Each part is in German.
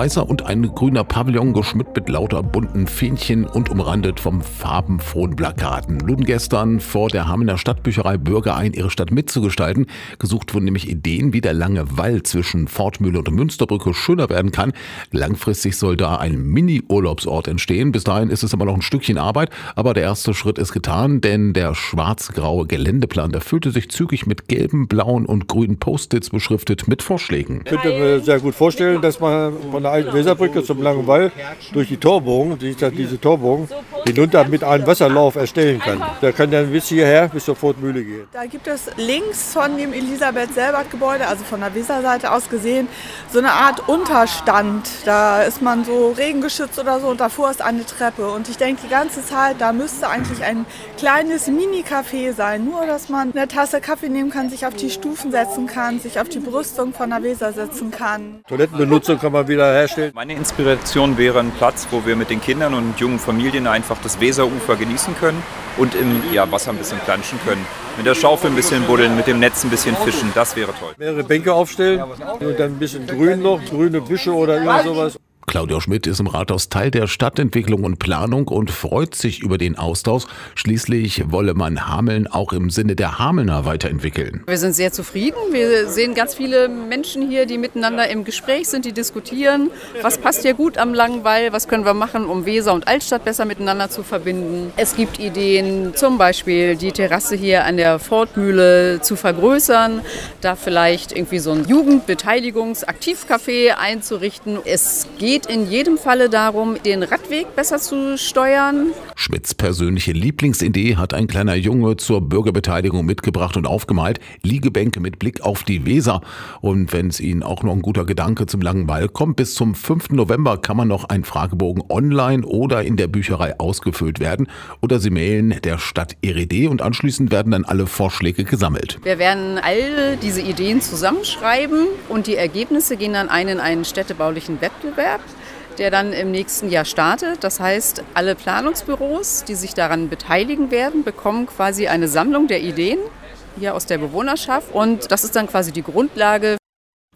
weißer und ein grüner Pavillon geschmückt mit lauter bunten Fähnchen und umrandet vom farbenfrohen Plakaten. Luden gestern vor der Hamener Stadtbücherei Bürger ein, ihre Stadt mitzugestalten. Gesucht wurden nämlich Ideen, wie der lange Wall zwischen Fortmühle und Münsterbrücke schöner werden kann. Langfristig soll da ein Mini-Urlaubsort entstehen. Bis dahin ist es immer noch ein Stückchen Arbeit, aber der erste Schritt ist getan, denn der schwarz-graue Geländeplan, der füllte sich zügig mit gelben, blauen und grünen Post-its beschriftet mit Vorschlägen. Ich könnte mir sehr gut vorstellen, dass man von der alten Weserbrücke zum Langen Wall durch die Torbogen, diese Torbogen, hinunter mit einem Wasserlauf erstellen kann. Der kann dann bis hierher, bis zur Fortmühle gehen. Da gibt es links von dem Elisabeth-Selbert-Gebäude, also von der Weserseite aus gesehen, so eine Art Unterstand. Da ist man so regengeschützt oder so und davor ist eine Treppe. Und ich denke die ganze Zeit, da müsste eigentlich ein kleines Mini-Café sein. Nur, dass man eine Tasse Kaffee nehmen kann, sich auf die Stufen setzen kann, sich auf die Brüstung von der Weser setzen kann. Toilettenbenutzung kann man wieder herstellen. Meine Inspiration wäre ein Platz, wo wir mit den Kindern und jungen Familien einfach das Weserufer genießen können und im ja, Wasser ein bisschen planschen können. Mit der Schaufel ein bisschen buddeln, mit dem Netz ein bisschen fischen, das wäre toll. Mehrere Bänke aufstellen und dann ein bisschen Grün noch, grüne Büsche oder irgend sowas. Claudia Schmidt ist im Rathaus Teil der Stadtentwicklung und Planung und freut sich über den Austausch. Schließlich wolle man Hameln auch im Sinne der Hamelner weiterentwickeln. Wir sind sehr zufrieden. Wir sehen ganz viele Menschen hier, die miteinander im Gespräch sind, die diskutieren. Was passt hier gut am Langweil? Was können wir machen, um Weser und Altstadt besser miteinander zu verbinden? Es gibt Ideen, zum Beispiel die Terrasse hier an der Fortmühle zu vergrößern, da vielleicht irgendwie so ein Jugendbeteiligungsaktivcafé einzurichten. Es geht geht in jedem Falle darum, den Radweg besser zu steuern. Schmidts persönliche Lieblingsidee hat ein kleiner Junge zur Bürgerbeteiligung mitgebracht und aufgemalt. Liegebänke mit Blick auf die Weser. Und wenn es Ihnen auch noch ein guter Gedanke zum langen Ball kommt, bis zum 5. November kann man noch einen Fragebogen online oder in der Bücherei ausgefüllt werden. Oder Sie mailen der Stadt ihre Idee und anschließend werden dann alle Vorschläge gesammelt. Wir werden all diese Ideen zusammenschreiben und die Ergebnisse gehen dann ein in einen städtebaulichen Wettbewerb der dann im nächsten Jahr startet. Das heißt, alle Planungsbüros, die sich daran beteiligen werden, bekommen quasi eine Sammlung der Ideen hier aus der Bewohnerschaft. Und das ist dann quasi die Grundlage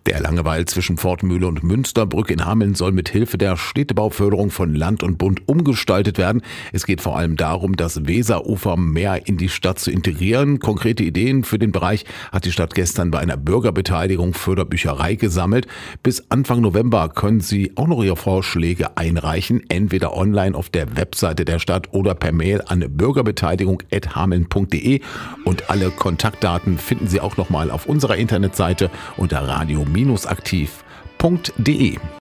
der Langeweil zwischen Fortmühle und Münsterbrück in Hameln soll mit Hilfe der Städtebauförderung von Land und Bund umgestaltet werden. Es geht vor allem darum, das Weserufer mehr in die Stadt zu integrieren. Konkrete Ideen für den Bereich hat die Stadt gestern bei einer Bürgerbeteiligung Förderbücherei gesammelt. Bis Anfang November können Sie auch noch Ihre Vorschläge einreichen, entweder online auf der Webseite der Stadt oder per Mail an bürgerbeteiligung.hameln.de und alle Kontaktdaten finden Sie auch nochmal auf unserer Internetseite unter radio aktiv.de